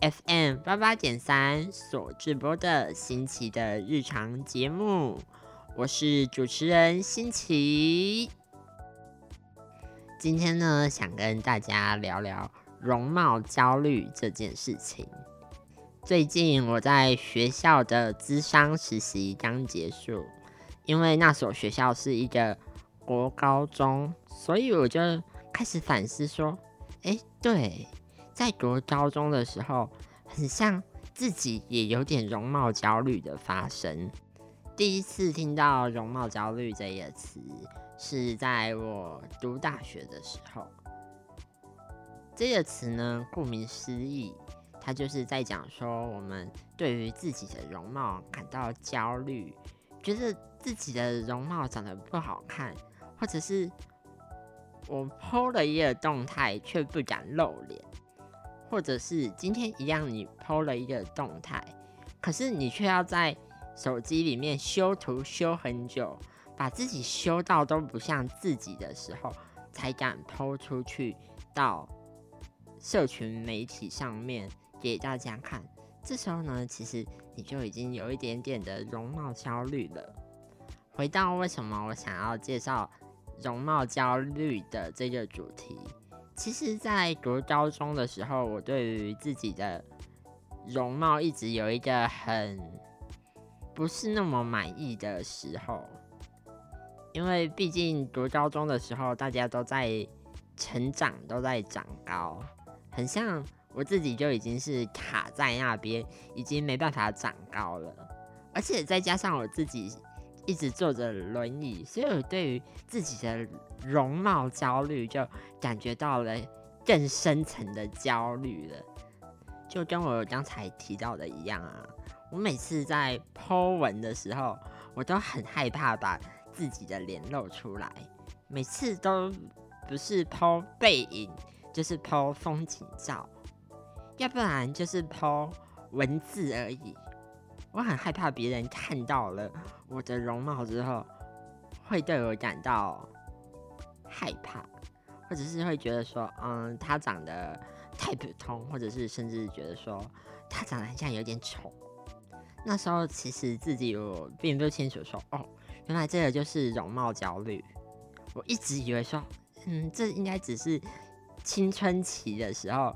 FM 八八点三所直播的新奇的日常节目，我是主持人新奇。今天呢，想跟大家聊聊容貌焦虑这件事情。最近我在学校的资商实习刚结束，因为那所学校是一个国高中，所以我就开始反思说：哎，对。在读高中的时候，很像自己也有点容貌焦虑的发生。第一次听到容貌焦虑这个词，是在我读大学的时候。这个词呢，顾名思义，它就是在讲说，我们对于自己的容貌感到焦虑，觉得自己的容貌长得不好看，或者是我 PO 了一个动态，却不敢露脸。或者是今天一样，你 PO 了一个动态，可是你却要在手机里面修图修很久，把自己修到都不像自己的时候，才敢 PO 出去到社群媒体上面给大家看。这时候呢，其实你就已经有一点点的容貌焦虑了。回到为什么我想要介绍容貌焦虑的这个主题。其实，在读高中的时候，我对于自己的容貌一直有一个很不是那么满意的时候，因为毕竟读高中的时候，大家都在成长，都在长高，很像我自己就已经是卡在那边，已经没办法长高了，而且再加上我自己。一直坐着轮椅，所以我对于自己的容貌焦虑就感觉到了更深层的焦虑了。就跟我刚才提到的一样啊，我每次在剖文的时候，我都很害怕把自己的脸露出来，每次都不是剖背影，就是剖风景照，要不然就是剖文字而已。我很害怕别人看到了我的容貌之后，会对我感到害怕，或者是会觉得说，嗯，他长得太普通，或者是甚至觉得说他长得很像有点丑。那时候其实自己我并不清楚说，哦，原来这个就是容貌焦虑。我一直以为说，嗯，这应该只是青春期的时候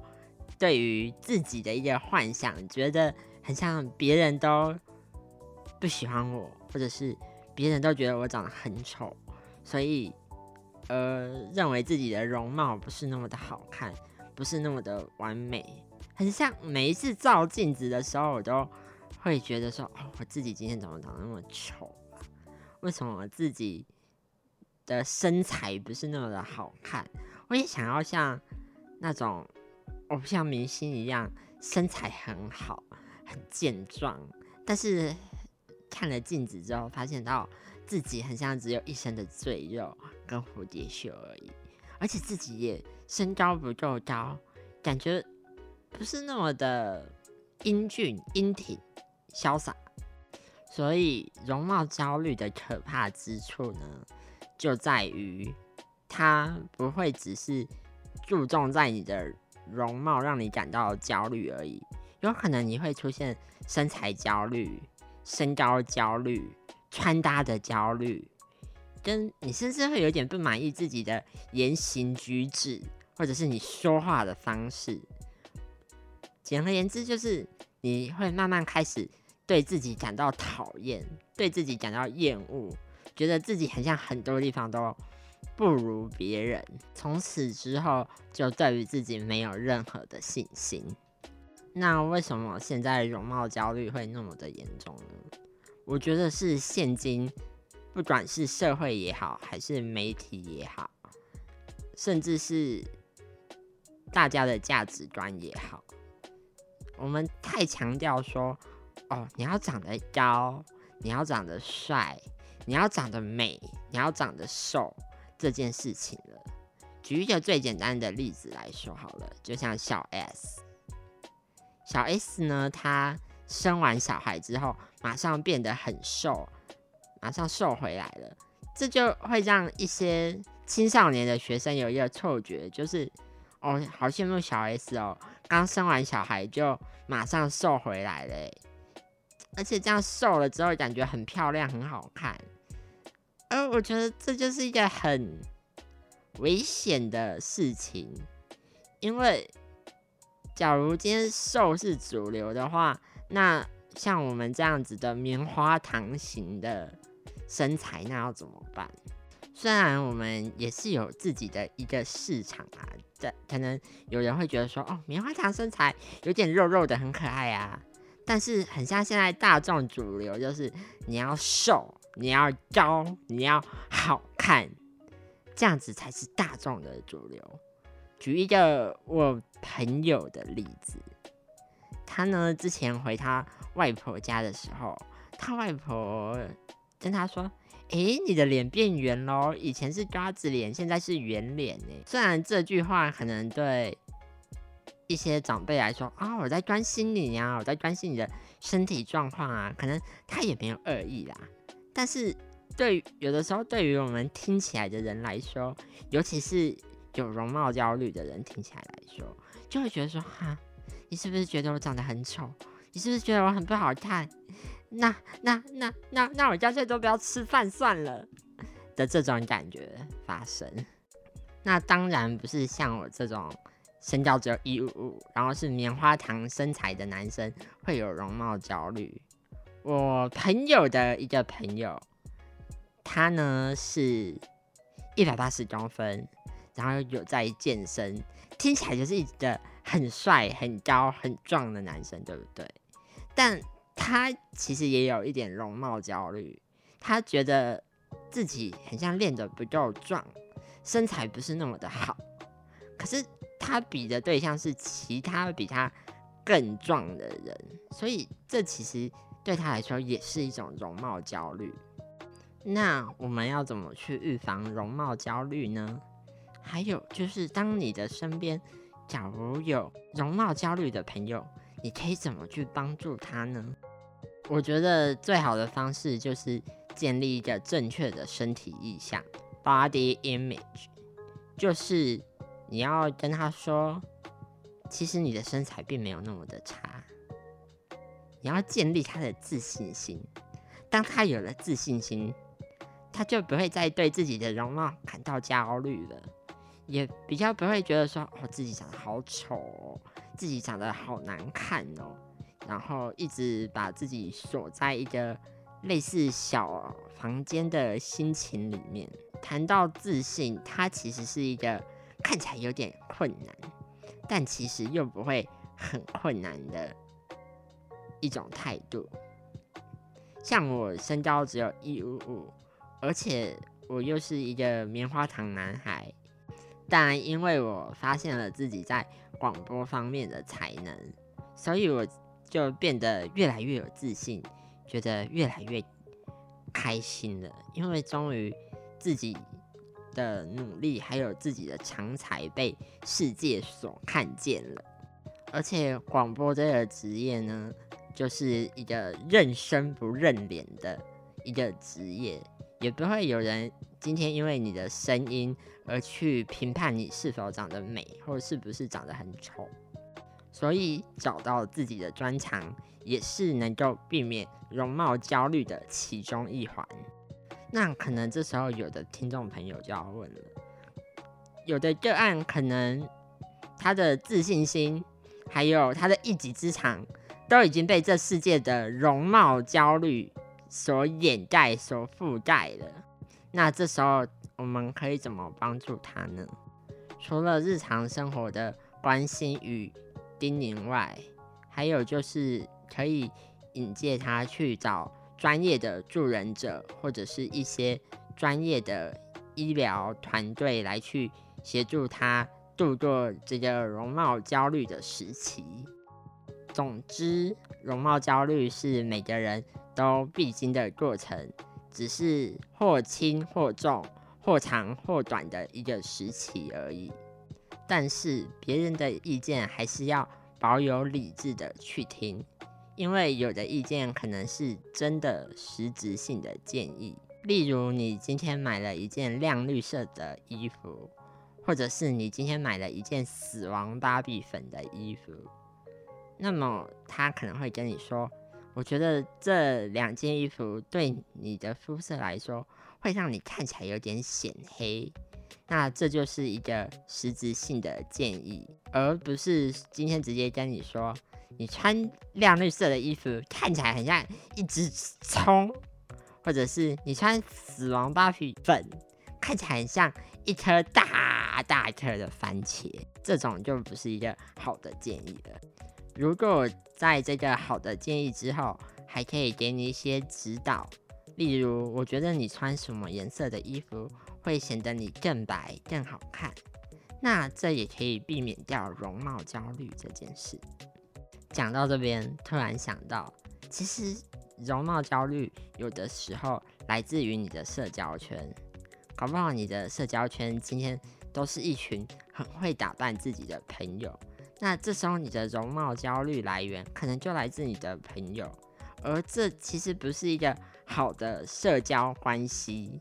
对于自己的一个幻想，觉得。很像别人都不喜欢我，或者是别人都觉得我长得很丑，所以呃认为自己的容貌不是那么的好看，不是那么的完美。很像每一次照镜子的时候，我都会觉得说：哦，我自己今天怎么长得那么丑啊？为什么我自己的身材不是那么的好看？我也想要像那种偶像明星一样，身材很好。很健壮，但是看了镜子之后，发现到自己很像只有一身的赘肉跟蝴蝶袖而已，而且自己也身高不够高，感觉不是那么的英俊、英挺、潇洒。所以容貌焦虑的可怕之处呢，就在于它不会只是注重在你的容貌让你感到焦虑而已。有可能你会出现身材焦虑、身高焦虑、穿搭的焦虑，跟你甚至会有点不满意自己的言行举止，或者是你说话的方式。简而言之，就是你会慢慢开始对自己感到讨厌，对自己感到厌恶，觉得自己很像很多地方都不如别人。从此之后，就对于自己没有任何的信心。那为什么现在容貌焦虑会那么的严重呢？我觉得是现今，不管是社会也好，还是媒体也好，甚至是大家的价值观也好，我们太强调说哦，你要长得高，你要长得帅，你要长得美，你要长得瘦这件事情了。举一个最简单的例子来说好了，就像小 S，小 S 呢，她生完小孩之后，马上变得很瘦，马上瘦回来了，这就会让一些青少年的学生有一个错觉，就是哦，好羡慕小 S 哦，刚生完小孩就马上瘦回来了，而且这样瘦了之后感觉很漂亮、很好看。而我觉得这就是一个很危险的事情，因为假如今天瘦是主流的话，那像我们这样子的棉花糖型的身材，那要怎么办？虽然我们也是有自己的一个市场啊，这可能有人会觉得说，哦，棉花糖身材有点肉肉的，很可爱啊。但是很像现在大众主流，就是你要瘦，你要高，你要好看，这样子才是大众的主流。举一个我朋友的例子，他呢之前回他外婆家的时候，他外婆跟他说。诶，你的脸变圆喽！以前是瓜子脸，现在是圆脸呢。虽然这句话可能对一些长辈来说啊，我在关心你呀，我在关心你的身体状况啊，可能他也没有恶意啦。但是对有的时候，对于我们听起来的人来说，尤其是有容貌焦虑的人听起来来说，就会觉得说哈，你是不是觉得我长得很丑？你是不是觉得我很不好看？那那那那那我干脆都不要吃饭算了的这种感觉发生。那当然不是像我这种身高只有一五五，然后是棉花糖身材的男生会有容貌焦虑。我朋友的一个朋友，他呢是一百八十公分，然后有在健身，听起来就是一个很帅、很高、很壮的男生，对不对？但他其实也有一点容貌焦虑，他觉得自己很像练得不够壮，身材不是那么的好。可是他比的对象是其他比他更壮的人，所以这其实对他来说也是一种容貌焦虑。那我们要怎么去预防容貌焦虑呢？还有就是，当你的身边假如有容貌焦虑的朋友，你可以怎么去帮助他呢？我觉得最好的方式就是建立一个正确的身体意象 （body image），就是你要跟他说，其实你的身材并没有那么的差。你要建立他的自信心，当他有了自信心，他就不会再对自己的容貌感到焦虑了，也比较不会觉得说哦自己长得好丑，哦，自己长得好难看哦。然后一直把自己锁在一个类似小房间的心情里面。谈到自信，它其实是一个看起来有点困难，但其实又不会很困难的一种态度。像我身高只有一五五，而且我又是一个棉花糖男孩，但因为我发现了自己在广播方面的才能，所以我。就变得越来越有自信，觉得越来越开心了，因为终于自己的努力还有自己的长才被世界所看见了。而且广播这个职业呢，就是一个认生不认脸的一个职业，也不会有人今天因为你的声音而去评判你是否长得美，或者是不是长得很丑。所以找到自己的专长，也是能够避免容貌焦虑的其中一环。那可能这时候有的听众朋友就要问了：有的个案可能他的自信心，还有他的一技之长，都已经被这世界的容貌焦虑所掩盖、所覆盖了。那这时候我们可以怎么帮助他呢？除了日常生活的关心与叮咛外，还有就是可以引荐他去找专业的助人者，或者是一些专业的医疗团队来去协助他度过这个容貌焦虑的时期。总之，容貌焦虑是每个人都必经的过程，只是或轻或重、或长或短的一个时期而已。但是别人的意见还是要保有理智的去听，因为有的意见可能是真的实质性的建议。例如，你今天买了一件亮绿色的衣服，或者是你今天买了一件死亡芭比粉的衣服。那么他可能会跟你说：“我觉得这两件衣服对你的肤色来说，会让你看起来有点显黑。”那这就是一个实质性的建议，而不是今天直接跟你说：“你穿亮绿色的衣服看起来很像一只葱，或者是你穿死亡芭比粉看起来很像一颗大大颗的番茄。”这种就不是一个好的建议了。如果在这个好的建议之后，还可以给你一些指导，例如，我觉得你穿什么颜色的衣服会显得你更白、更好看，那这也可以避免掉容貌焦虑这件事。讲到这边，突然想到，其实容貌焦虑有的时候来自于你的社交圈，搞不好你的社交圈今天都是一群很会打扮自己的朋友。那这时候你的容貌焦虑来源可能就来自你的朋友，而这其实不是一个好的社交关系，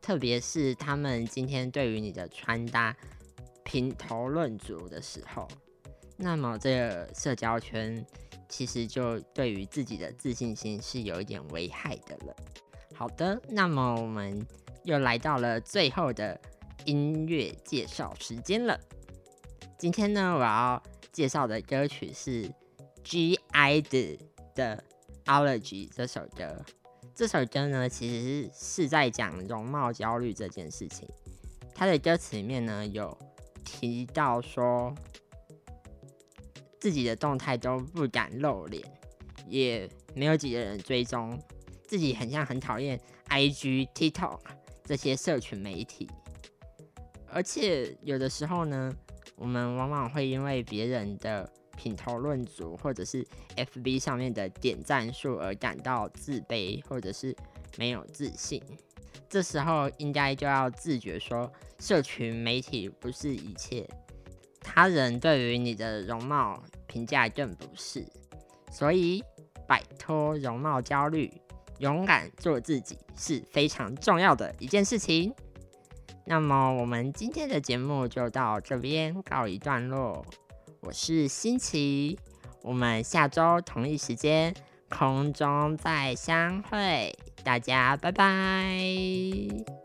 特别是他们今天对于你的穿搭评头论足的时候，那么这个社交圈其实就对于自己的自信心是有一点危害的了。好的，那么我们又来到了最后的音乐介绍时间了，今天呢，我要。介绍的歌曲是 G.I 的的 Allergy 这首歌。这首歌呢，其实是在讲容貌焦虑这件事情。他的歌词里面呢，有提到说，自己的动态都不敢露脸，也没有几个人追踪，自己很像很讨厌 I.G、TikTok 这些社群媒体，而且有的时候呢。我们往往会因为别人的品头论足，或者是 FB 上面的点赞数而感到自卑，或者是没有自信。这时候应该就要自觉说，社群媒体不是一切，他人对于你的容貌评价更不是。所以，摆脱容貌焦虑，勇敢做自己是非常重要的一件事情。那么我们今天的节目就到这边告一段落。我是新奇，我们下周同一时间空中再相会，大家拜拜。